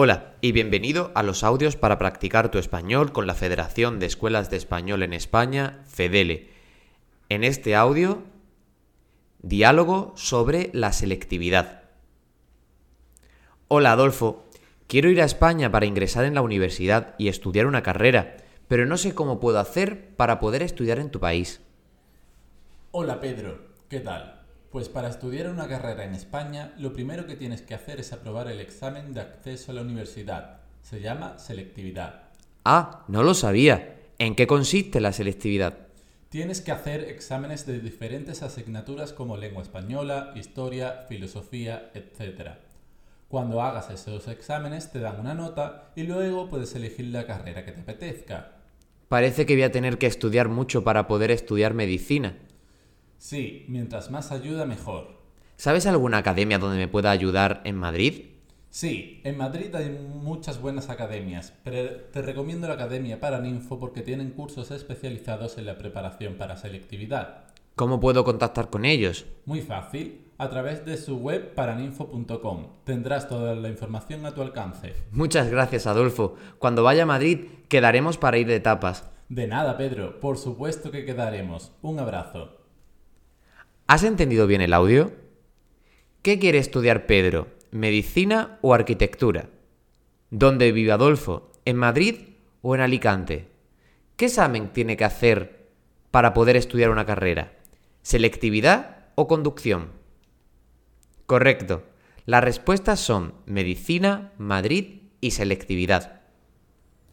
Hola y bienvenido a los audios para practicar tu español con la Federación de Escuelas de Español en España, FEDELE. En este audio, diálogo sobre la selectividad. Hola Adolfo, quiero ir a España para ingresar en la universidad y estudiar una carrera, pero no sé cómo puedo hacer para poder estudiar en tu país. Hola Pedro, ¿qué tal? Pues para estudiar una carrera en España, lo primero que tienes que hacer es aprobar el examen de acceso a la universidad. Se llama selectividad. Ah, no lo sabía. ¿En qué consiste la selectividad? Tienes que hacer exámenes de diferentes asignaturas como lengua española, historia, filosofía, etc. Cuando hagas esos exámenes te dan una nota y luego puedes elegir la carrera que te apetezca. Parece que voy a tener que estudiar mucho para poder estudiar medicina. Sí, mientras más ayuda mejor. ¿Sabes alguna academia donde me pueda ayudar en Madrid? Sí, en Madrid hay muchas buenas academias, pero te recomiendo la Academia Paraninfo porque tienen cursos especializados en la preparación para selectividad. ¿Cómo puedo contactar con ellos? Muy fácil, a través de su web paraninfo.com. Tendrás toda la información a tu alcance. Muchas gracias, Adolfo. Cuando vaya a Madrid, quedaremos para ir de tapas. De nada, Pedro. Por supuesto que quedaremos. Un abrazo. ¿Has entendido bien el audio? ¿Qué quiere estudiar Pedro? ¿Medicina o arquitectura? ¿Dónde vive Adolfo? ¿En Madrid o en Alicante? ¿Qué examen tiene que hacer para poder estudiar una carrera? ¿Selectividad o conducción? Correcto. Las respuestas son medicina, Madrid y selectividad.